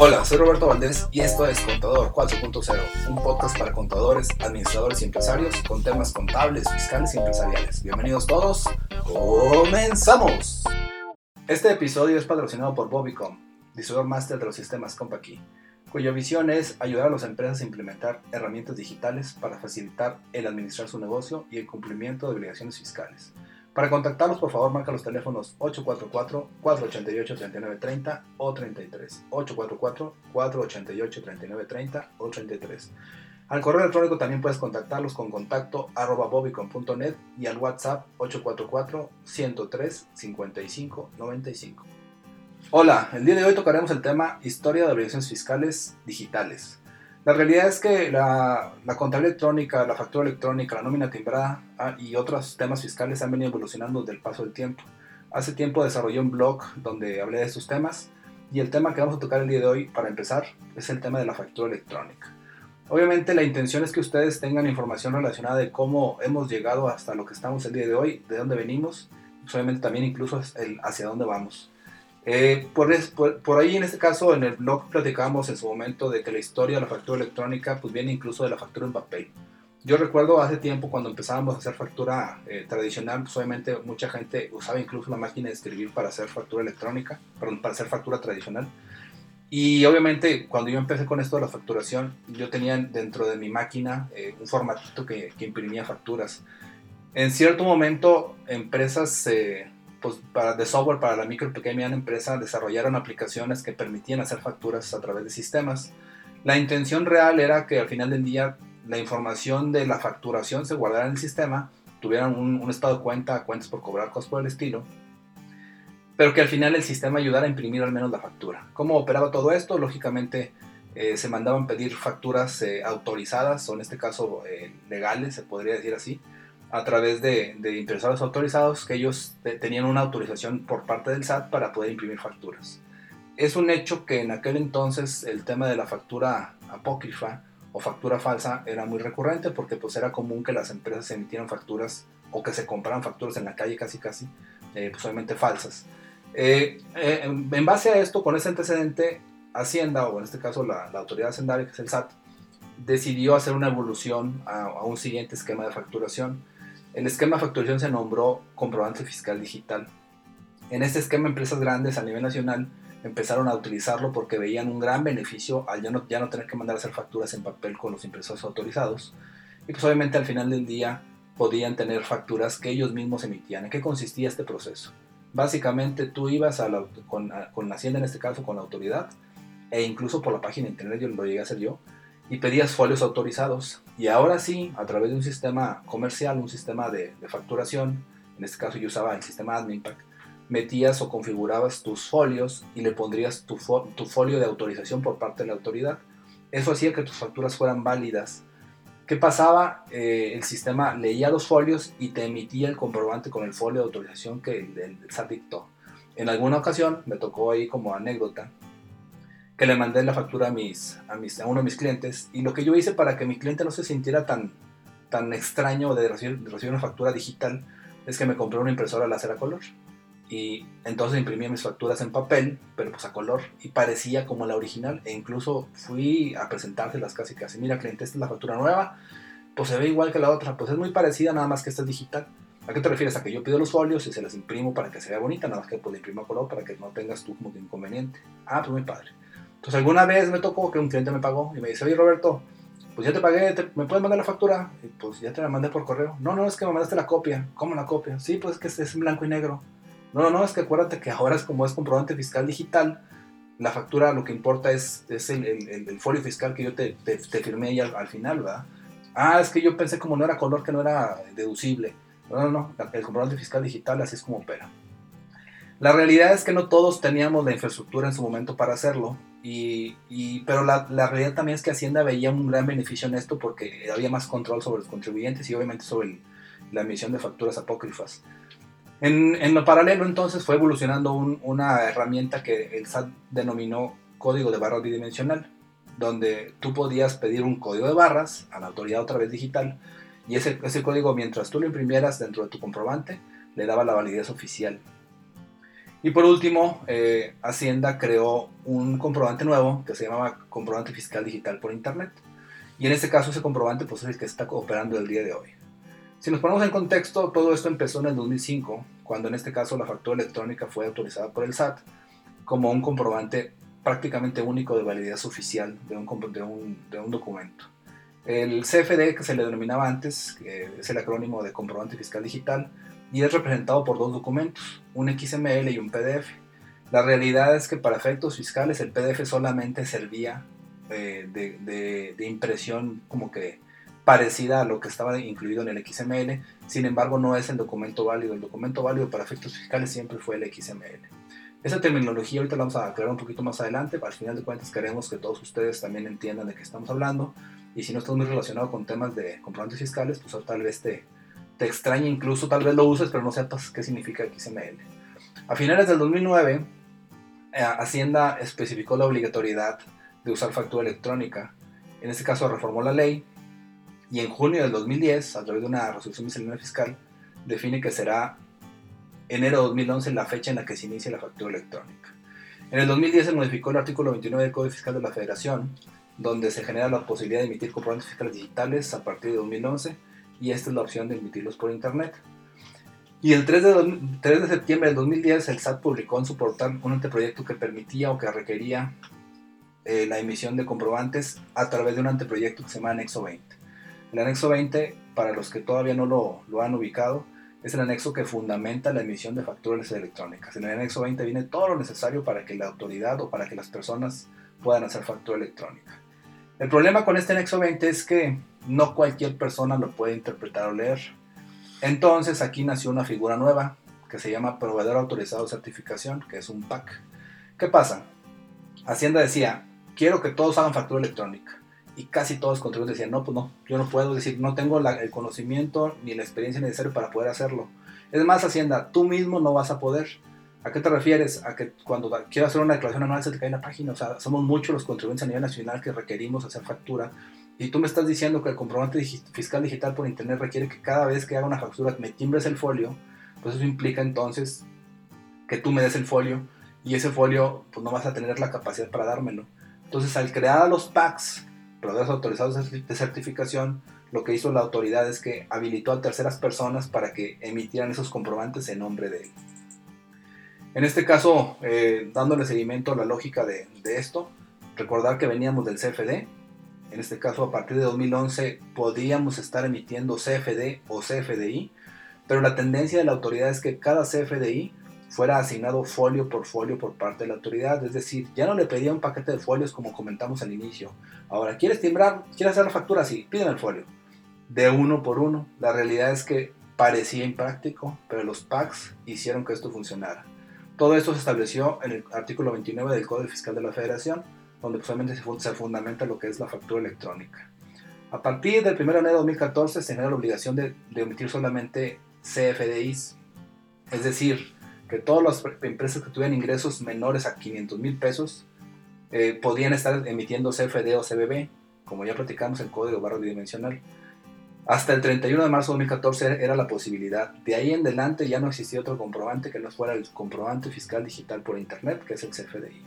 Hola, soy Roberto Valdés y esto es Contador 4.0, un podcast para contadores, administradores y empresarios con temas contables, fiscales y empresariales. Bienvenidos todos, comenzamos. Este episodio es patrocinado por Bobicom, distribuidor máster de los sistemas CompaKey, cuya visión es ayudar a las empresas a implementar herramientas digitales para facilitar el administrar su negocio y el cumplimiento de obligaciones fiscales. Para contactarlos, por favor, marca los teléfonos 844-488-3930 o 33. 844-488-3930 o 33. Al correo electrónico también puedes contactarlos con contacto arroba bobicon.net y al WhatsApp 844-103-5595. Hola, el día de hoy tocaremos el tema Historia de obligaciones fiscales digitales. La realidad es que la, contabilidad electrónica, la factura electrónica, la nómina timbrada ah, y otros temas fiscales han venido evolucionando desde el paso del tiempo. Hace tiempo desarrollé un blog donde hablé de estos temas y el tema que vamos a tocar el día de hoy, para empezar, es el tema de la factura electrónica. Obviamente la intención es que ustedes tengan información relacionada de cómo hemos llegado hasta lo que estamos el día de hoy, de dónde venimos, pues obviamente también incluso hacia dónde vamos. Eh, por, por, ahí en este caso en el blog platicábamos en su momento de que la historia de la factura electrónica pues viene incluso de la factura en papel. Yo recuerdo hace tiempo cuando empezábamos a hacer factura eh, tradicional, pues obviamente mucha gente usaba incluso la máquina de escribir para hacer factura electrónica, perdón, para hacer factura tradicional. Y obviamente cuando yo empecé con esto de la facturación, yo tenía dentro de mi máquina eh, un formatito que, que, imprimía facturas. En cierto momento empresas se pues, para, de software para la micro y pequeña empresa desarrollaron aplicaciones que permitían hacer facturas a través de sistemas. La intención real era que al final del día la información de la facturación se guardara en el sistema, tuvieran un, estado de cuenta, cuentas por cobrar, cosas por el estilo, pero que al final el sistema ayudara a imprimir al menos la factura. ¿Cómo operaba todo esto? Lógicamente eh, se mandaban pedir facturas eh, autorizadas, o en este caso eh, legales, se podría decir así, a través de, de impresores autorizados que ellos tenían una autorización por parte del SAT para poder imprimir facturas. Es un hecho que en aquel entonces el tema de la factura apócrifa o factura falsa era muy recurrente porque pues era común que las empresas emitieran facturas o que se compraran facturas en la calle casi casi, eh, pues obviamente falsas. Eh, eh, en base a esto, con ese antecedente, Hacienda, o en este caso la, la autoridad hacendaria, que es el SAT, decidió hacer una evolución a, a un siguiente esquema de facturación el esquema de facturación se nombró comprobante fiscal digital. En este esquema, empresas grandes a nivel nacional empezaron a utilizarlo porque veían un gran beneficio al ya no, tener que mandar a hacer facturas en papel con los impresores autorizados. Y pues obviamente al final del día podían tener facturas que ellos mismos emitían. ¿En qué consistía este proceso? Básicamente tú ibas a con, con la Hacienda, en este caso con la autoridad, e incluso por la página internet, yo lo llegué a hacer yo, y pedías folios autorizados. Y ahora sí, a través de un sistema comercial, un sistema de, facturación, en este caso yo usaba el sistema AdminPack, metías o configurabas tus folios y le pondrías tu, tu folio de autorización por parte de la autoridad. Eso hacía que tus facturas fueran válidas. ¿Qué pasaba? Eh, el sistema leía los folios y te emitía el comprobante con el folio de autorización que el, el SAT dictó. En alguna ocasión, me tocó ahí como anécdota, que le mandé la factura a, mis, a, mis, a uno de mis clientes. Y lo que yo hice para que mi cliente no se sintiera tan, tan extraño de recibir, una factura digital es que me compré una impresora láser a color. Y entonces imprimí mis facturas en papel, pero pues a color, y parecía como la original. E incluso fui a presentárselas casi casi. Mira, cliente, esta es la factura nueva. Pues se ve igual que la otra. Pues es muy parecida, nada más que esta es digital. ¿A qué te refieres? A que yo pido los folios y se las imprimo para que se vea bonita, nada más que pues imprimo a color para que no tengas tú como que inconveniente. Ah, pues muy padre. Entonces alguna vez me tocó que un cliente me pagó y me dice, oye Roberto, pues ya te pagué, ¿me puedes mandar la factura? Y pues ya te la mandé por correo. No, no, es que me mandaste la copia. ¿Cómo la copia? Sí, pues es que es en blanco y negro. No, no, no, es que acuérdate que ahora es como es comprobante fiscal digital, la factura lo que importa es, es el, el, folio fiscal que yo te, te, firmé ahí al, final, ¿verdad? Ah, es que yo pensé como no era color, que no era deducible. No, no, no, el comprobante fiscal digital así es como opera. La realidad es que no todos teníamos la infraestructura en su momento para hacerlo, y, pero la, realidad también es que Hacienda veía un gran beneficio en esto porque había más control sobre los contribuyentes y obviamente sobre la emisión de facturas apócrifas. En, en, lo paralelo entonces fue evolucionando una herramienta que el SAT denominó código de barras bidimensional, donde tú podías pedir un código de barras a la autoridad otra vez digital y ese, ese código mientras tú lo imprimieras dentro de tu comprobante le daba la validez oficial Y por último, eh, Hacienda creó un comprobante nuevo que se llamaba comprobante fiscal digital por Internet. Y en este caso ese comprobante pues, es el que está operando el día de hoy. Si nos ponemos en contexto, todo esto empezó en el 2005, cuando en este caso la factura electrónica fue autorizada por el SAT como un comprobante prácticamente único de validez oficial de un, de un, de un documento. El CFD, que se le denominaba antes, es el acrónimo de comprobante fiscal digital, y es representado por dos documentos, un XML y un PDF. La realidad es que para efectos fiscales el PDF solamente servía eh, de, impresión como que parecida a lo que estaba incluido en el XML, sin embargo no es el documento válido, el documento válido para efectos fiscales siempre fue el XML. Esa terminología ahorita la vamos a aclarar un poquito más adelante, al final de cuentas queremos que todos ustedes también entiendan de qué estamos hablando, y si no estás muy relacionado con temas de comprobantes fiscales, pues tal vez te, te extraña incluso, tal vez lo uses, pero no sepas qué significa XML. A finales del 2009, eh, Hacienda especificó la obligatoriedad de usar factura electrónica. En este caso reformó la ley y en junio del 2010, a través de una resolución miscelánea fiscal, define que será enero de 2011 la fecha en la que se inicie la factura electrónica. En el 2010 se modificó el artículo 29 del Código Fiscal de la Federación, donde se genera la posibilidad de emitir comprobantes fiscales digitales a partir de 2011 y esta es la opción de emitirlos por internet. Y el 3 de, 3 de septiembre del 2010 el SAT publicó en su portal un anteproyecto que permitía o que requería eh, la emisión de comprobantes a través de un anteproyecto que se llama Anexo 20. El Anexo 20, para los que todavía no lo, lo han ubicado, es el anexo que fundamenta la emisión de facturas electrónicas. En el anexo 20 viene todo lo necesario para que la autoridad o para que las personas puedan hacer factura electrónica. El problema con este anexo 20 es que no cualquier persona lo puede interpretar o leer. Entonces aquí nació una figura nueva que se llama proveedor autorizado de certificación, que es un PAC. ¿Qué pasa? Hacienda decía, quiero que todos hagan factura electrónica. Y casi todos los contribuyentes decían, no, pues no, yo no puedo decir, no tengo el conocimiento ni la experiencia necesaria para poder hacerlo. Es más, Hacienda, tú mismo no vas a poder. ¿A qué te refieres? A que cuando quieras hacer una declaración anual se te cae la página. O sea, somos muchos los contribuyentes a nivel nacional que requerimos hacer factura y tú me estás diciendo que el comprobante fiscal digital por internet requiere que cada vez que haga una factura me timbres el folio, pues eso implica entonces que tú me des el folio y ese folio pues no vas a tener la capacidad para dármelo. Entonces al crear los PACs, proveedores autorizados de certificación, lo que hizo la autoridad es que habilitó a terceras personas para que emitieran esos comprobantes en nombre de él. En este caso, eh, dándole seguimiento a la lógica de, de esto, recordar que veníamos del CFD, en este caso a partir de 2011 podríamos estar emitiendo CFD o CFDI, pero la tendencia de la autoridad es que cada CFDI fuera asignado folio por folio por parte de la autoridad, es decir, ya no le pedía un paquete de folios como comentamos al inicio. Ahora, ¿quieres timbrar? ¿Quieres hacer la factura? Sí, pídeme el folio. De uno por uno. La realidad es que parecía impráctico, pero los PACs hicieron que esto funcionara. Todo esto se estableció en el artículo 29 del Código Fiscal de la Federación, donde solamente se fundamenta lo que es la factura electrónica. A partir del 1 de enero de 2014 se genera la obligación de, emitir solamente CFDIs, es decir, que todas las empresas que tuvieran ingresos menores a 500 mil pesos eh, podían estar emitiendo CFD o CBB, como ya platicamos en código barra bidimensional. Hasta el 31 de marzo de 2014 era la posibilidad. De ahí en adelante ya no existía otro comprobante que no fuera el comprobante fiscal digital por Internet, que es el CFDI.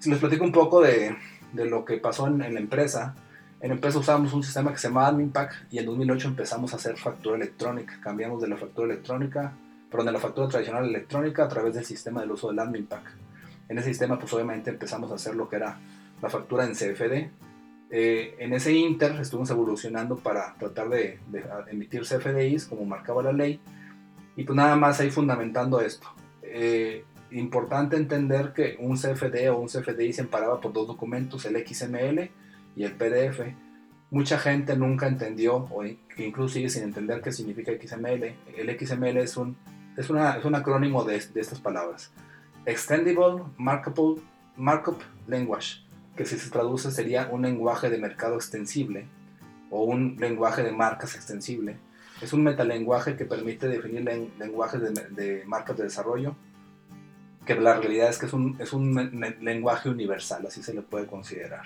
Si les platico un poco de, de lo que pasó en, la empresa, en la empresa usábamos un sistema que se llama AdminPack y en 2008 empezamos a hacer factura electrónica. Cambiamos de la factura electrónica, perdón, de la factura tradicional electrónica a través del sistema del uso del AdminPack. En ese sistema, pues obviamente empezamos a hacer lo que era la factura en CFD. Eh, en ese inter estuvimos evolucionando para tratar de, de, emitir CFDIs como marcaba la ley y pues nada más ahí fundamentando esto. Eh, importante entender que un CFD o un CFDI se emparaba por dos documentos, el XML y el PDF. Mucha gente nunca entendió, o incluso sigue sin entender qué significa XML. El XML es un, es una, es un acrónimo de, de estas palabras. Extendable Markup Language, que si se traduce sería un lenguaje de mercado extensible o un lenguaje de marcas extensible. Es un metalenguaje que permite definir lenguajes de, de marcas de desarrollo que la realidad es que es un, es un lenguaje universal, así se le puede considerar.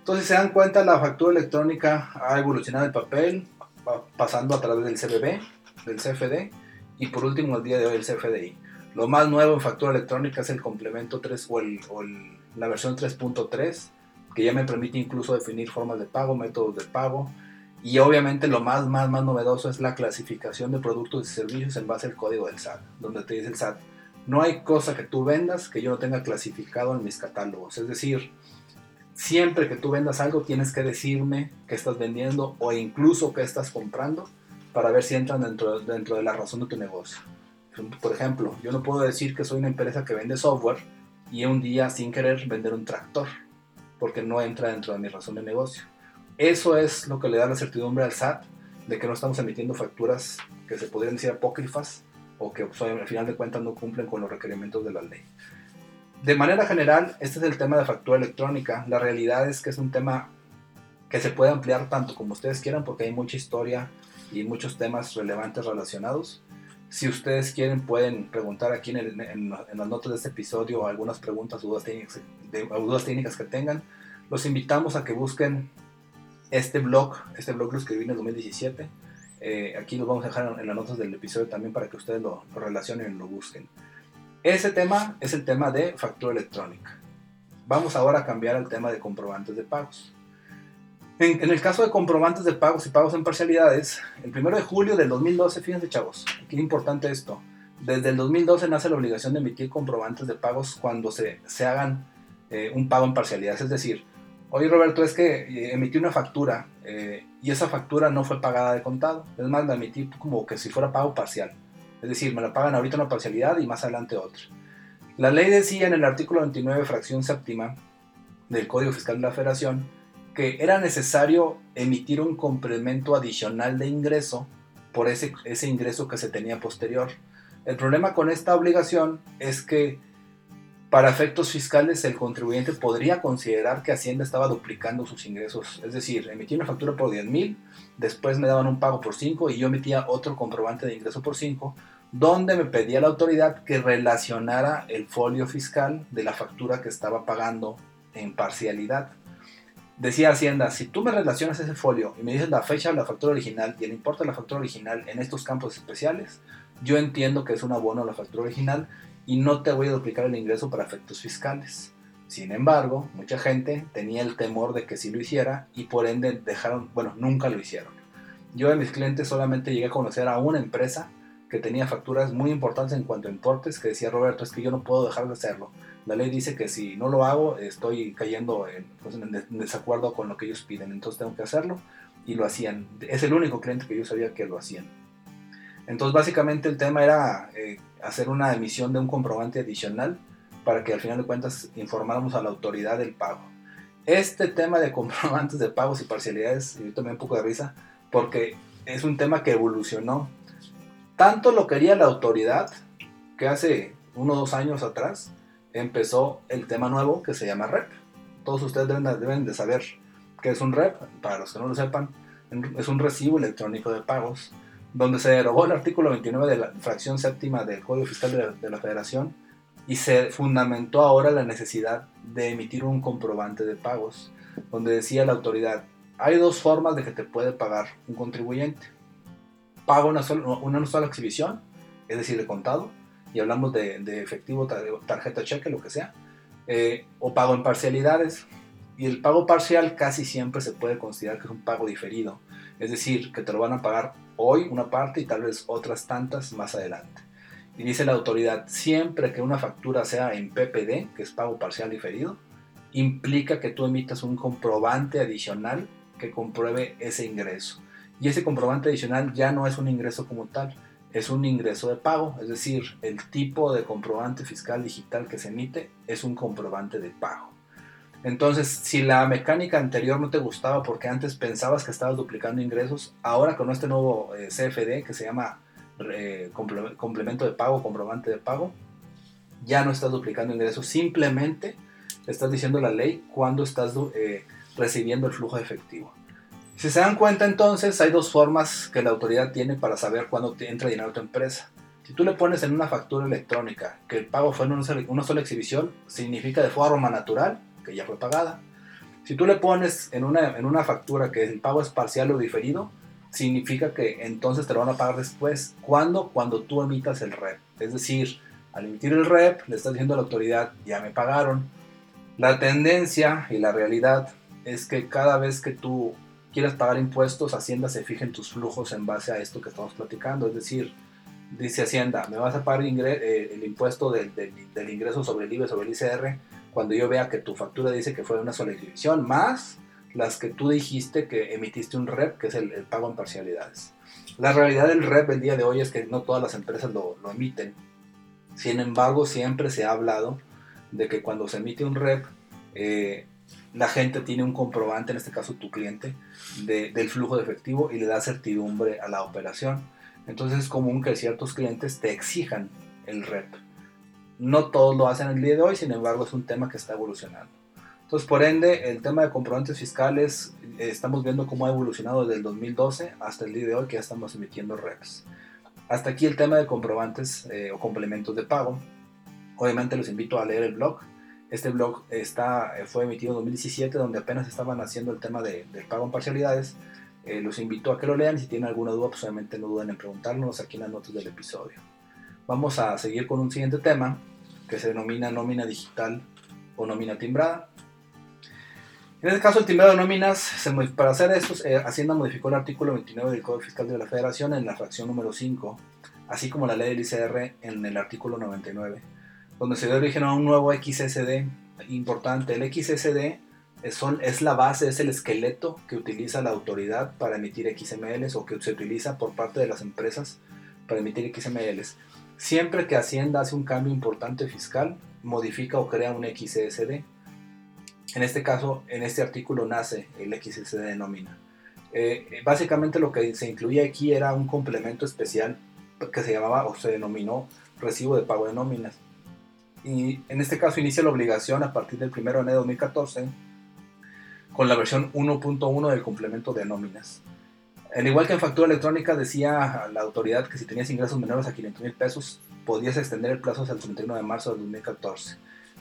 Entonces, si se dan cuenta, la factura electrónica ha evolucionado el papel, pasando a través del CBB, del CFD, y por último, el día de hoy, el CFDI. Lo más nuevo en factura electrónica es el complemento 3 o, la versión 3.3, que ya me permite incluso definir formas de pago, métodos de pago. Y obviamente lo más, más, más novedoso es la clasificación de productos y servicios en base al código del SAT, donde te dice el SAT, no hay cosa que tú vendas que yo no tenga clasificado en mis catálogos. Es decir, siempre que tú vendas algo tienes que decirme qué estás vendiendo o incluso qué estás comprando para ver si entran dentro, dentro de la razón de tu negocio. Por ejemplo, yo no puedo decir que soy una empresa que vende software y un día sin querer vender un tractor, porque no entra dentro de mi razón de negocio. Eso es lo que le da la certidumbre al SAT de que no estamos emitiendo facturas que se podrían decir apócrifas o que pues, al final de cuentas no cumplen con los requerimientos de la ley. De manera general, este es el tema de factura electrónica. La realidad es que es un tema que se puede ampliar tanto como ustedes quieran porque hay mucha historia y muchos temas relevantes relacionados. Si ustedes quieren, pueden preguntar aquí en, las notas de este episodio algunas preguntas dudas, técnicas, dudas técnicas que tengan. Los invitamos a que busquen este blog. Este blog lo escribí en el 2017. Eh, aquí lo vamos a dejar en, las notas del episodio también para que ustedes lo, lo relacionen y lo busquen. Ese tema es el tema de factura electrónica. Vamos ahora a cambiar al tema de comprobantes de pagos. En, el caso de comprobantes de pagos y pagos en parcialidades, el 1 de julio del 2012, fíjense chavos, qué importante esto. Desde el 2012 nace la obligación de emitir comprobantes de pagos cuando se, se hagan eh, un pago en parcialidades. Es decir, oye Roberto, es que eh, emití una factura eh, y esa factura no fue pagada de contado. Es más, la emití como que si fuera pago parcial. Es decir, me la pagan ahorita una parcialidad y más adelante otra. La ley decía en el artículo 29, fracción séptima del Código Fiscal de la Federación, que era necesario emitir un complemento adicional de ingreso por ese, ese ingreso que se tenía posterior. El problema con esta obligación es que para efectos fiscales el contribuyente podría considerar que Hacienda estaba duplicando sus ingresos. Es decir, emití una factura por 10 mil, después me daban un pago por 5 y yo emitía otro comprobante de ingreso por 5, donde me pedía la autoridad que relacionara el folio fiscal de la factura que estaba pagando en parcialidad decía Hacienda, si tú me relacionas ese folio y me dices la fecha de la factura original y el importe de la factura original en estos campos especiales, yo entiendo que es un abono a la factura original y no te voy a duplicar el ingreso para efectos fiscales. Sin embargo, mucha gente tenía el temor de que sí lo hiciera y por ende dejaron, bueno, nunca lo hicieron. Yo de mis clientes solamente llegué a conocer a una empresa que tenía facturas muy importantes en cuanto a importes, que decía Roberto, es que yo no puedo dejar de hacerlo la ley dice que si no lo hago estoy cayendo pues, en, desacuerdo con lo que ellos piden, entonces tengo que hacerlo y lo hacían. Es el único cliente que yo sabía que lo hacían. Entonces básicamente el tema era eh, hacer una emisión de un comprobante adicional para que al final de cuentas informáramos a la autoridad del pago. Este tema de comprobantes de pagos y parcialidades, yo tomé un poco de risa porque es un tema que evolucionó. Tanto lo quería la autoridad que hace uno o dos años atrás empezó el tema nuevo que se llama REP. Todos ustedes deben de, saber qué es un REP, para los que no lo sepan, es un recibo electrónico de pagos, donde se derogó el artículo 29 de la fracción séptima del Código Fiscal de la, Federación y se fundamentó ahora la necesidad de emitir un comprobante de pagos, donde decía la autoridad, hay dos formas de que te puede pagar un contribuyente. Paga una una sola exhibición, es decir, de contado, y hablamos de, efectivo, tarjeta cheque, lo que sea, eh, o pago en parcialidades. Y el pago parcial casi siempre se puede considerar que es un pago diferido, es decir, que te lo van a pagar hoy una parte y tal vez otras tantas más adelante. Y dice la autoridad, siempre que una factura sea en PPD, que es pago parcial diferido, implica que tú emitas un comprobante adicional que compruebe ese ingreso. Y ese comprobante adicional ya no es un ingreso como tal, es un ingreso de pago, es decir, el tipo de comprobante fiscal digital que se emite es un comprobante de pago. Entonces, si la mecánica anterior no te gustaba porque antes pensabas que estabas duplicando ingresos, ahora con este nuevo eh, CFD que se llama eh, complemento de pago, comprobante de pago, ya no estás duplicando ingresos, simplemente estás diciendo la ley cuando estás eh, recibiendo el flujo de efectivo. Si se dan cuenta entonces, hay dos formas que la autoridad tiene para saber cuándo entra dinero a tu empresa. Si tú le pones en una factura electrónica que el pago fue en una sola, exhibición, significa de forma natural que ya fue pagada. Si tú le pones en una, en una factura que el pago es parcial o diferido, significa que entonces te lo van a pagar después. ¿Cuándo? Cuando tú emitas el REP. Es decir, Al emitir el REP, le estás diciendo a la autoridad, ya me pagaron. La tendencia y la realidad es que cada vez que tú quieras pagar impuestos, Hacienda se fija en tus flujos en base a esto que estamos platicando. Es decir, dice Hacienda, me vas a pagar eh, el impuesto del, ingreso sobre el IVA, sobre el ICR, cuando yo vea que tu factura dice que fue una sola exhibición, más las que tú dijiste que emitiste un REP, que es el, pago en parcialidades. La realidad del REP el día de hoy es que no todas las empresas lo, emiten. Sin embargo, siempre se ha hablado de que cuando se emite un REP, eh, la gente tiene un comprobante, en este caso tu cliente, del flujo de efectivo y le da certidumbre a la operación. Entonces es común que ciertos clientes te exijan el REP. No todos lo hacen el día de hoy, sin embargo es un tema que está evolucionando. Entonces, por ende, el tema de comprobantes fiscales, eh, estamos viendo cómo ha evolucionado desde el 2012 hasta el día de hoy que ya estamos emitiendo REPs. Hasta aquí el tema de comprobantes eh, o complementos de pago. Obviamente los invito a leer el blog este blog está, eh, fue emitido en 2017, donde apenas estaban haciendo el tema de, del pago en parcialidades. Eh, los invito a que lo lean. Si tienen alguna duda, pues obviamente no duden en preguntarnos aquí en las notas del episodio. Vamos a seguir con un siguiente tema que se denomina nómina digital o nómina timbrada. En este caso, el timbrado de nóminas, para hacer esto, eh, Hacienda modificó el artículo 29 del Código Fiscal de la Federación en la fracción número 5, así como la ley del ICR en el artículo 99 donde se dio origen a un nuevo XSD importante. El XSD es, es la base, es el esqueleto que utiliza la autoridad para emitir XMLs o que se utiliza por parte de las empresas para emitir XMLs. Siempre que Hacienda hace un cambio importante fiscal, modifica o crea un XSD. En este caso, en este artículo nace el XSD de nómina. Eh, básicamente lo que se incluía aquí era un complemento especial que se llamaba o se denominó recibo de pago de nóminas y en este caso inicia la obligación a partir del 1 de enero de 2014 con la versión 1.1 del complemento de nóminas. Al igual que en factura electrónica decía la autoridad que si tenías ingresos menores a 500 mil pesos podías extender el plazo hasta el 31 de marzo de 2014.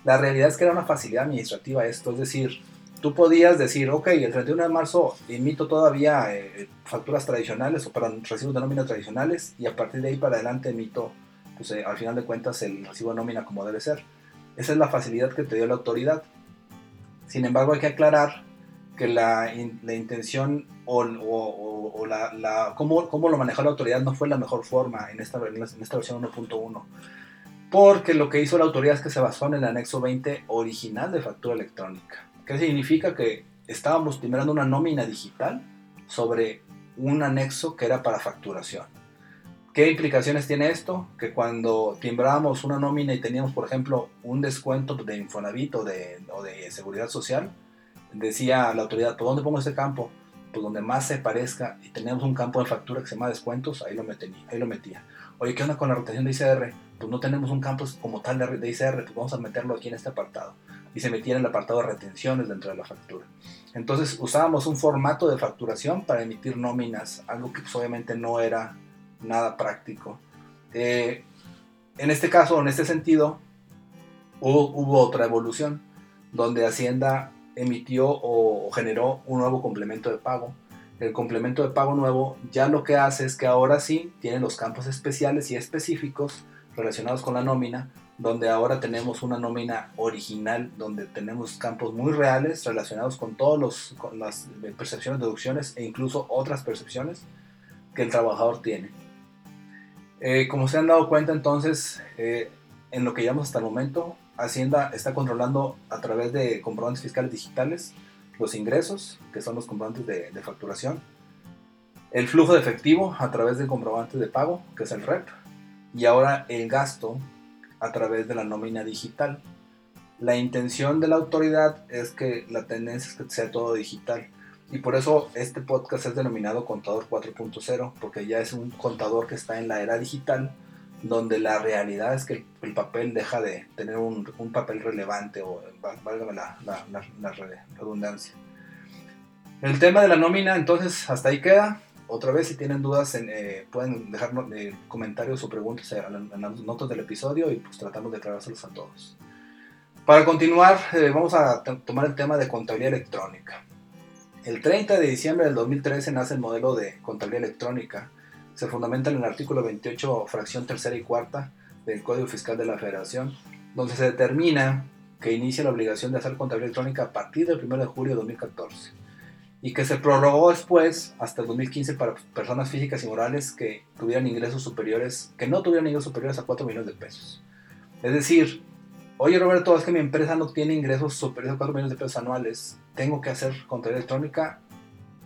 La realidad es que era una facilidad administrativa esto, es decir, tú podías decir, ok, el 31 de marzo emito todavía eh, facturas tradicionales o para recibos de nómina tradicionales y a partir de ahí para adelante emito pues eh, al final de cuentas el recibo nómina como debe ser. Esa es la facilidad que te dio la autoridad. Sin embargo, hay que aclarar que la, la intención o, o, la, la cómo, cómo, lo manejó la autoridad no fue la mejor forma en esta, en esta versión 1.1. Porque lo que hizo la autoridad es que se basó en el anexo 20 original de factura electrónica. ¿Qué significa? Que estábamos timbrando una nómina digital sobre un anexo que era para facturación. ¿Qué implicaciones tiene esto? Que cuando timbrábamos una nómina y teníamos, por ejemplo, un descuento de Infonavit o de, Seguridad Social, decía la autoridad, ¿por dónde pongo ese campo? Pues donde más se parezca y teníamos un campo de factura que se llama descuentos, ahí lo, metía, ahí lo metía. Oye, ¿qué onda con la rotación de ICR? Pues no tenemos un campo como tal de ICR, pues vamos a meterlo aquí en este apartado. Y se metía en el apartado de retenciones dentro de la factura. Entonces usábamos un formato de facturación para emitir nóminas, algo que pues, obviamente no era nada práctico. Eh, en este caso, en este sentido, hubo, otra evolución, donde Hacienda emitió o, generó un nuevo complemento de pago. El complemento de pago nuevo ya lo que hace es que ahora sí tiene los campos especiales y específicos relacionados con la nómina, donde ahora tenemos una nómina original, donde tenemos campos muy reales relacionados con con las percepciones, deducciones e incluso otras percepciones que el trabajador tiene. Eh, como se han dado cuenta entonces, eh, en lo que llevamos hasta el momento, Hacienda está controlando a través de comprobantes fiscales digitales los ingresos, que son los comprobantes de, de facturación, el flujo de efectivo a través del comprobante de pago, que es el REP, y ahora el gasto a través de la nómina digital. La intención de la autoridad es que la tendencia es que sea todo digital. Y por eso este podcast es denominado Contador 4.0, porque ya es un contador que está en la era digital, donde la realidad es que el, papel deja de tener un, papel relevante, o válgame la, redundancia. El tema de la nómina, entonces, hasta ahí queda. Otra vez, si tienen dudas, eh, pueden dejar eh, comentarios o preguntas en, las notas del episodio y pues tratamos de aclarárselos a todos. Para continuar, eh, vamos a tomar el tema de contabilidad electrónica. El 30 de diciembre del 2013 nace el modelo de contabilidad electrónica. Se fundamenta en el artículo 28, fracción tercera y cuarta del Código Fiscal de la Federación, donde se determina que inicia la obligación de hacer contabilidad electrónica a partir del 1 de julio de 2014 y que se prorrogó después hasta el 2015 para personas físicas y morales que tuvieran ingresos superiores, que no tuvieran ingresos superiores a 4 millones de pesos. Es decir, oye Roberto, es que mi empresa no tiene ingresos superiores a 4 millones de pesos anuales, tengo que hacer contabilidad electrónica.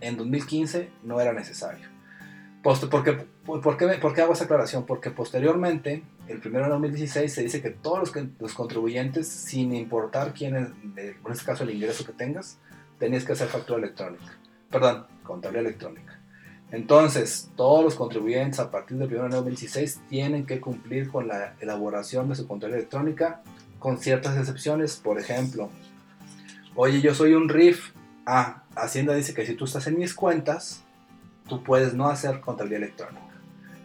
En 2015 no era necesario. Post ¿por, qué, por, qué, ¿Por qué hago esa aclaración? Porque posteriormente, el primero de 2016, se dice que todos los, los contribuyentes, sin importar quién es, en este caso el ingreso que tengas, tenías que hacer factura electrónica. Perdón, contabilidad electrónica. Entonces, todos los contribuyentes a partir del 1 de 2016 tienen que cumplir con la elaboración de su contabilidad electrónica con ciertas excepciones. Por ejemplo, oye, yo soy un RIF. Ah, Hacienda dice que si tú estás en mis cuentas, tú puedes no hacer contabilidad electrónica.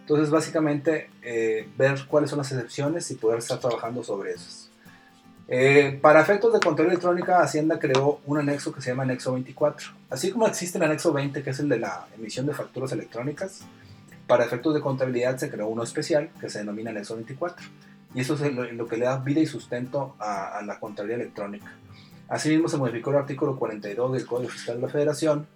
Entonces, básicamente, eh, ver cuáles son las excepciones y poder estar trabajando sobre esas. Eh, para efectos de control electrónica, Hacienda creó un anexo que se llama anexo 24. Así como existe el anexo 20, que es el de la emisión de facturas electrónicas, para efectos de contabilidad se creó uno especial que se denomina anexo 24. Y eso es lo, que le da vida y sustento a, la contabilidad electrónica. Asimismo, se modificó el artículo 42 del Código Fiscal de la Federación,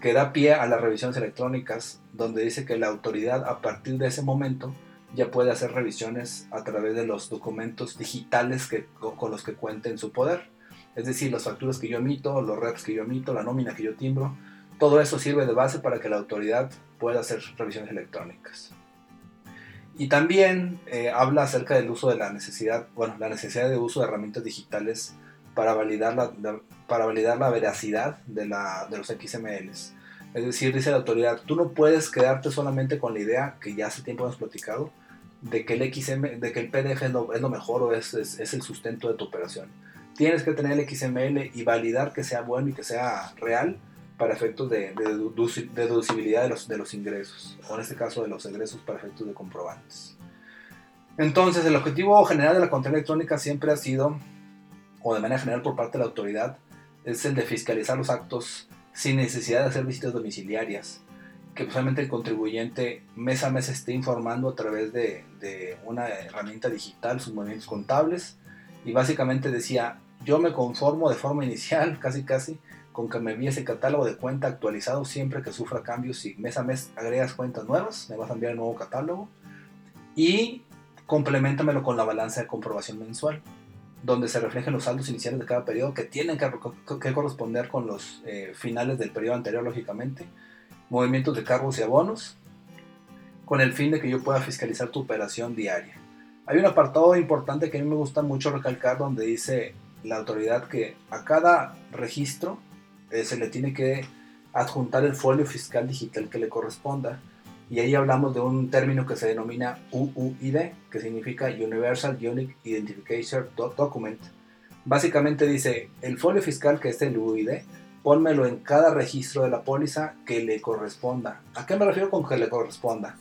que da pie a las revisiones electrónicas, donde dice que la autoridad a partir de ese momento ya puede hacer revisiones a través de los documentos digitales que, con los que cuente en su poder. Es decir, las facturas que yo emito, los reps que yo emito, la nómina que yo timbro, todo eso sirve de base para que la autoridad pueda hacer revisiones electrónicas. Y también eh, habla acerca del uso de la necesidad, bueno, la necesidad de uso de herramientas digitales para validar la, para validar la veracidad de, la, de los XMLs. Es decir, dice la autoridad, tú no puedes quedarte solamente con la idea que ya hace tiempo hemos platicado, de que el XML, de que el PDF es lo, mejor o es, es, el sustento de tu operación. Tienes que tener el XML y validar que sea bueno y que sea real para efectos de, de, deducibilidad de los, de los ingresos, o en este caso de los ingresos para efectos de comprobantes. Entonces, el objetivo general de la contabilidad electrónica siempre ha sido, o de manera general por parte de la autoridad, es el de fiscalizar los actos sin necesidad de hacer visitas domiciliarias, que solamente el contribuyente mes a mes esté informando a través de, de, una herramienta digital sus movimientos contables y básicamente decía yo me conformo de forma inicial casi casi con que me envíe ese catálogo de cuenta actualizado siempre que sufra cambios y mes a mes agregas cuentas nuevas me vas a enviar el nuevo catálogo y complementamelo con la balanza de comprobación mensual donde se reflejen los saldos iniciales de cada periodo que tienen que, corresponder con los eh, finales del periodo anterior lógicamente movimientos de cargos y abonos, con el fin de que yo pueda fiscalizar tu operación diaria. Hay un apartado importante que a mí me gusta mucho recalcar donde dice la autoridad que a cada registro eh, se le tiene que adjuntar el folio fiscal digital que le corresponda. Y ahí hablamos de un término que se denomina UUID, que significa Universal Unique Identification Document. Básicamente dice, el folio fiscal que es el UUID pónmelo en cada registro de la póliza que le corresponda. ¿A qué me refiero con que le corresponda?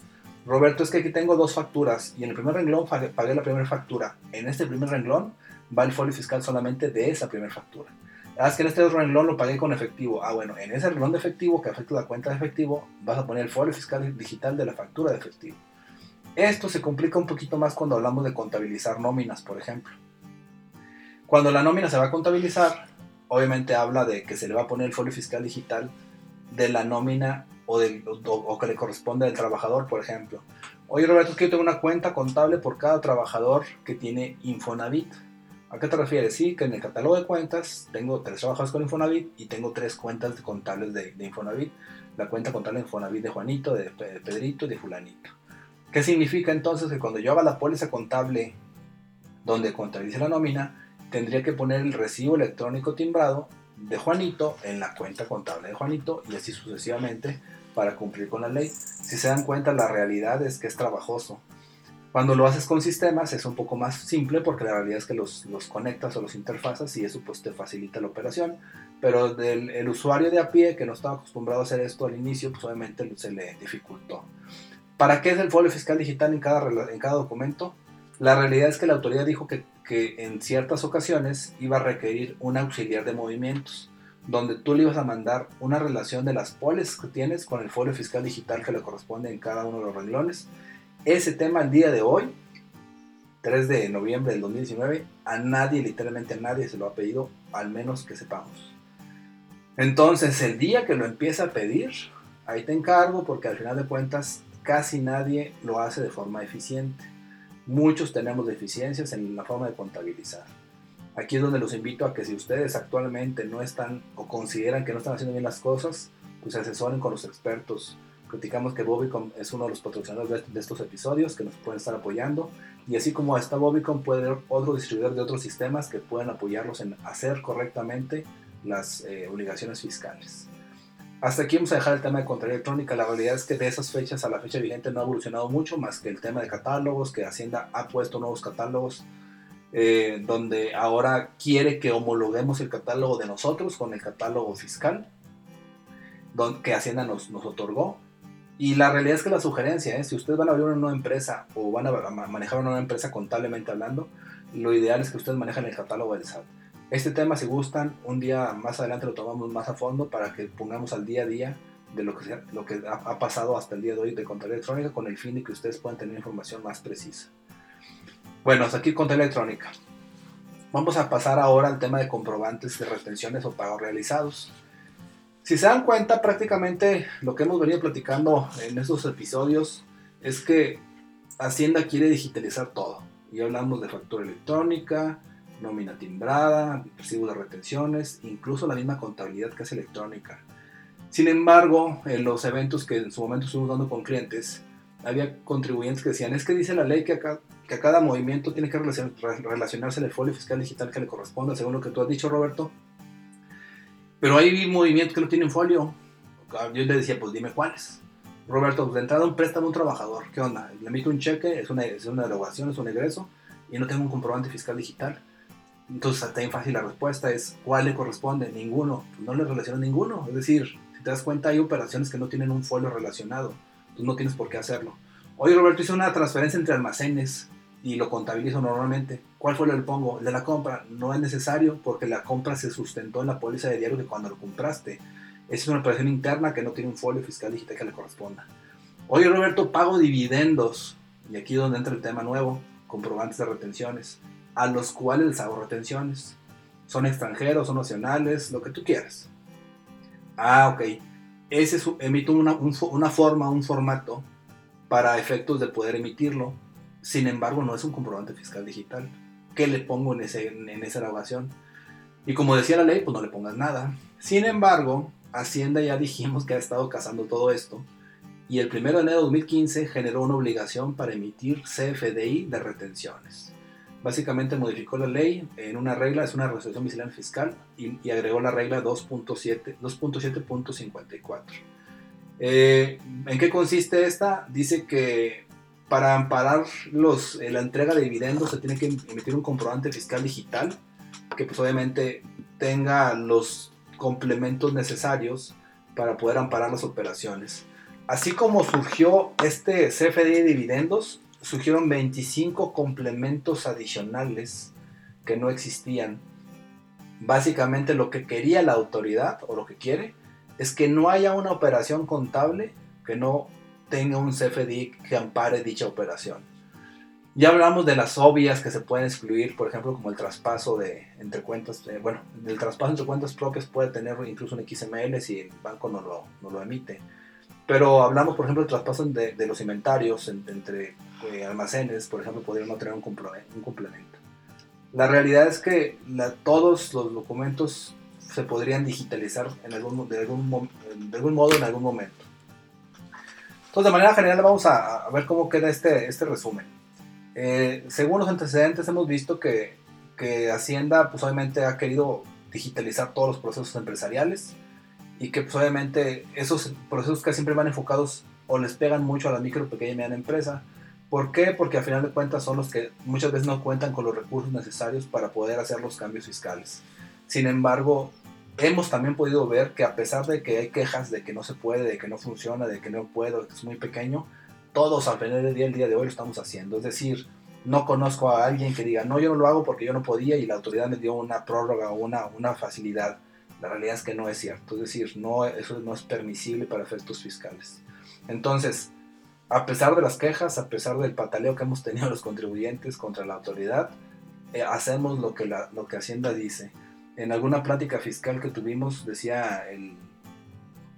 Roberto, es que aquí tengo dos facturas y en el primer renglón pagué, la primera factura. En este primer renglón va el folio fiscal solamente de esa primera factura. Ah, es que este renglón lo pagué con efectivo. Ah, bueno, en ese renglón de efectivo que afecta la cuenta de efectivo, vas a poner el folio fiscal digital de la factura de efectivo. Esto se complica un poquito más cuando hablamos de contabilizar nóminas, por ejemplo. Cuando la nómina se va a contabilizar, obviamente habla de que se le va a poner el folio fiscal digital de la nómina o, del, o, que le corresponde al trabajador, por ejemplo. Oye Roberto, es que yo tengo una cuenta contable por cada trabajador que tiene Infonavit. ¿A qué te refieres? Sí, que en el catálogo de cuentas tengo tres trabajadores con Infonavit y tengo tres cuentas contables de, de Infonavit. La cuenta contable de Infonavit de Juanito, de Pedrito y de Fulanito. ¿Qué significa entonces que cuando yo haga la póliza contable donde contabilice la nómina, tendría que poner el recibo electrónico timbrado de Juanito en la cuenta contable de Juanito y así sucesivamente para cumplir con la ley. Si se dan cuenta, la realidad es que es trabajoso. Cuando lo haces con sistemas es un poco más simple porque la realidad es que los, los conectas o los interfazas y eso pues te facilita la operación. Pero del el usuario de a pie que no estaba acostumbrado a hacer esto al inicio, pues obviamente se le dificultó. ¿Para qué es el folio fiscal digital en cada, en cada documento? La realidad es que la autoridad dijo que que en ciertas ocasiones iba a requerir un auxiliar de movimientos, donde tú le ibas a mandar una relación de las poles que tienes con el folio fiscal digital que le corresponde en cada uno de los renglones. Ese tema al día de hoy 3 de noviembre del 2019, a nadie, literalmente a nadie se lo ha pedido, al menos que sepamos. Entonces, el día que lo empieza a pedir, ahí te encargo porque al final de cuentas casi nadie lo hace de forma eficiente. Muchos tenemos deficiencias en la forma de contabilizar. Aquí es donde los invito a que si ustedes actualmente no están o consideran que no están haciendo bien las cosas, pues se asesoren con los expertos. Criticamos que Bobicom es uno de los patrocinadores de estos episodios que nos pueden estar apoyando. Y así como está Bobicom, puede haber otro distribuidor de otros sistemas que puedan apoyarlos en hacer correctamente las eh, obligaciones fiscales. Hasta aquí vamos a dejar el tema de contabilidad electrónica. La realidad es que de esas fechas a la fecha vigente no ha evolucionado mucho, más que el tema de catálogos, que Hacienda ha puesto nuevos catálogos eh, donde ahora quiere que homologuemos el catálogo de nosotros con el catálogo fiscal que Hacienda nos, nos otorgó. Y la realidad es que la sugerencia es, si ustedes van a abrir una nueva empresa o van a manejar una nueva empresa contablemente hablando, lo ideal es que ustedes manejen el catálogo del SAT. Este tema, si gustan, un día más adelante lo tomamos más a fondo para que pongamos al día a día de lo que, lo que ha, pasado hasta el día de hoy de contabilidad electrónica con el fin de que ustedes puedan tener información más precisa. Bueno, hasta aquí con electrónica. Vamos a pasar ahora al tema de comprobantes de retenciones o pagos realizados. Si se dan cuenta, prácticamente lo que hemos venido platicando en estos episodios es que Hacienda quiere digitalizar todo. Y hablamos de factura electrónica, nómina timbrada, recibos de retenciones, incluso la misma contabilidad que es electrónica. Sin embargo, en los eventos que en su momento estuvimos dando con clientes, había contribuyentes que decían, es que dice la ley que que a cada movimiento tiene que relacionarse el folio fiscal digital que le corresponda, según lo que tú has dicho, Roberto. Pero hay movimientos que no tienen folio. Yo le decía, pues dime cuáles. Roberto, pues de entrada un préstamo a un trabajador, ¿qué onda? Le emito un cheque, es una, es una derogación, es un egreso, y no tengo un comprobante fiscal digital. Entonces, está bien fácil la respuesta es, ¿cuál le corresponde? Ninguno. Pues no le relaciona ninguno. Es decir, si te das cuenta, hay operaciones que no tienen un folio relacionado. Tú no tienes por qué hacerlo. Oye, Roberto, hice una transferencia entre almacenes y lo contabilizo normalmente. ¿Cuál fue el que pongo? El de la compra. No es necesario porque la compra se sustentó en la póliza de diario que cuando lo compraste. Es una operación interna que no tiene un folio fiscal digital que le corresponda. Oye Roberto, pago dividendos. Y aquí es donde entra el tema nuevo, comprobantes de retenciones, a los cuales les hago retenciones. Son extranjeros, son nacionales, lo que tú quieras. Ah, ok. Ese es, emito una, una forma, un formato para efectos de poder emitirlo sin embargo, no es un comprobante fiscal digital. ¿Qué le pongo en, ese, en, esa grabación? Y como decía la ley, pues no le pongas nada. Sin embargo, Hacienda ya dijimos que ha estado cazando todo esto. Y el 1 de enero de 2015 generó una obligación para emitir CFDI de retenciones. Básicamente modificó la ley en una regla, es una resolución miscelánea fiscal, y, agregó la regla 2.7.54. Eh, ¿En qué consiste esta? Dice que para amparar los, eh, la entrega de dividendos se tiene que emitir un comprobante fiscal digital que pues obviamente tenga los complementos necesarios para poder amparar las operaciones. Así como surgió este CFDI de dividendos, surgieron 25 complementos adicionales que no existían. Básicamente lo que quería la autoridad o lo que quiere es que no haya una operación contable que no tenga un CFDI que ampare dicha operación. Ya hablamos de las obvias que se pueden excluir, por ejemplo, como el traspaso de entre cuentas, eh, bueno, el traspaso entre cuentas propias puede tener incluso un XML si el banco no lo, no lo emite. Pero hablamos, por ejemplo, del traspaso de, de los inventarios entre eh, almacenes, por ejemplo, podrían no tener un. Un complemento. La realidad es que la, todos los documentos se podrían digitalizar en algún, de, algún, de algún modo en algún momento. Entonces, de manera general, vamos a, ver cómo queda este, este resumen. Eh, según los antecedentes, hemos visto que, que, Hacienda, pues obviamente ha querido digitalizar todos los procesos empresariales y que, pues obviamente, esos procesos que siempre van enfocados o les pegan mucho a la micro, pequeña y mediana empresa. ¿Por qué? Porque al final de cuentas son los que muchas veces no cuentan con los recursos necesarios para poder hacer los cambios fiscales. Sin embargo, hemos también podido ver que a pesar de que hay quejas de que no se puede, de que no funciona, de que no puedo, es muy pequeño, todos al final del día, el día de hoy lo estamos haciendo. Es decir, no conozco a alguien que diga, no, yo no lo hago porque yo no podía y la autoridad me dio una prórroga o una, una facilidad. La realidad es que no es cierto. Es decir, no, eso no es permisible para efectos fiscales. Entonces, a pesar de las quejas, a pesar del pataleo que hemos tenido los contribuyentes contra la autoridad, eh, hacemos lo que, la, lo que Hacienda dice. En alguna plática fiscal que tuvimos, decía el,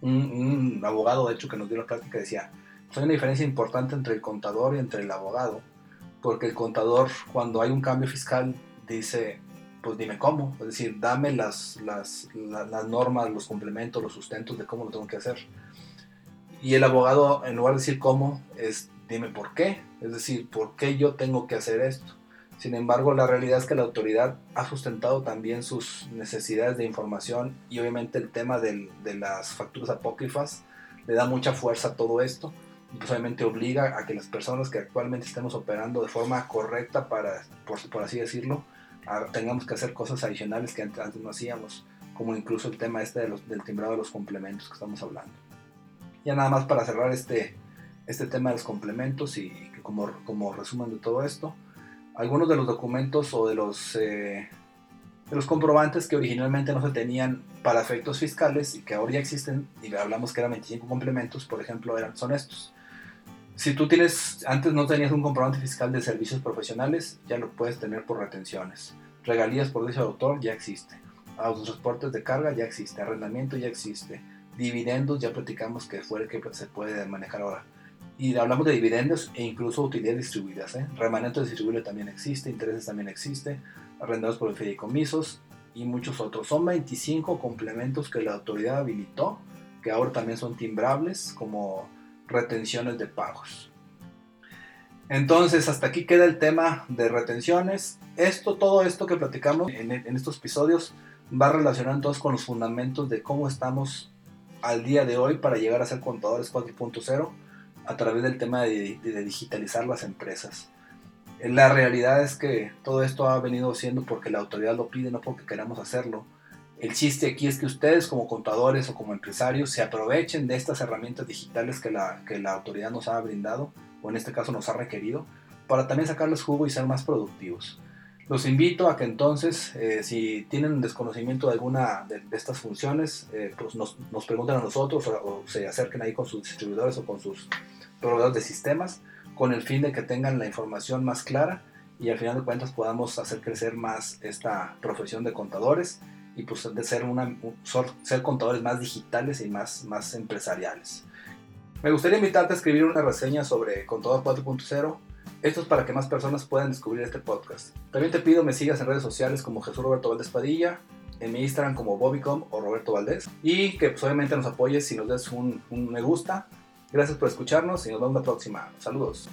un, abogado, de hecho, que nos dio la plática, decía, pues hay una diferencia importante entre el contador y entre el abogado, porque el contador, cuando hay un cambio fiscal, dice, pues dime cómo, es decir, dame las, las, las normas, los complementos, los sustentos de cómo lo tengo que hacer y el abogado, en lugar de decir cómo, es dime por qué. Es decir, ¿por qué yo tengo que hacer esto? Sin embargo, la realidad es que la autoridad ha sustentado también sus necesidades de información y obviamente el tema de las facturas apócrifas le da mucha fuerza a todo esto y pues obviamente obliga a que las personas que actualmente estemos operando de forma correcta para, por, así decirlo, tengamos que hacer cosas adicionales que antes, no hacíamos, como incluso el tema este del timbrado de los complementos que estamos hablando. Ya nada más para cerrar este, este tema de los complementos y como, como resumen de todo esto, algunos de los documentos o de los, eh, de los comprobantes que originalmente no se tenían para efectos fiscales y que ahora ya existen, y hablamos que eran 25 complementos, por ejemplo, eran, son estos. Si tú tienes, antes no tenías un comprobante fiscal de servicios profesionales, ya lo puedes tener por retenciones. Regalías por derecho de autor ya existe. Autotransportes de carga ya existe. Arrendamiento ya existe Dividendos, ya platicamos que fue el que se puede manejar ahora. Y hablamos de dividendos e incluso utilidades distribuidas. ¿eh? Remanente distribuible también existe, intereses también existe, arrendados por fideicomisos y muchos otros. Son 25 complementos que la autoridad habilitó, que ahora también son timbrables como retenciones de pagos. Entonces, hasta aquí queda el tema de retenciones. Esto, todo esto que platicamos en, en estos episodios va relacionado entonces con los fundamentos de cómo estamos al día de hoy para llegar a ser contadores 4.0 a través del tema de, digitalizar las empresas. La realidad es que todo esto ha venido siendo porque la autoridad lo pide, no porque queramos hacerlo. El chiste aquí es que ustedes como contadores o como empresarios se aprovechen de estas herramientas digitales que la, que la autoridad nos ha brindado, o en este caso nos ha requerido, para también sacarles jugo y ser más productivos. Los invito a que entonces, eh, si tienen desconocimiento de alguna de, estas funciones, eh, pues nos, nos, pregunten a nosotros o, se acerquen ahí con sus distribuidores o con sus proveedores de sistemas, con el fin de que tengan la información más clara y al final de cuentas podamos hacer crecer más esta profesión de contadores y pues de ser, una, ser contadores más digitales y más, más empresariales. Me gustaría invitarte a escribir una reseña sobre Contador 4.0 esto es para que más personas puedan descubrir este podcast. También te pido me sigas en redes sociales como Jesús Roberto Valdés Padilla, en mi Instagram como Bobicom o Roberto Valdés, y que pues, obviamente nos apoyes si nos des un, un me gusta. Gracias por escucharnos y nos vemos la próxima. Saludos.